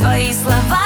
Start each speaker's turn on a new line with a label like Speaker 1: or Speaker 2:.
Speaker 1: Твои слова.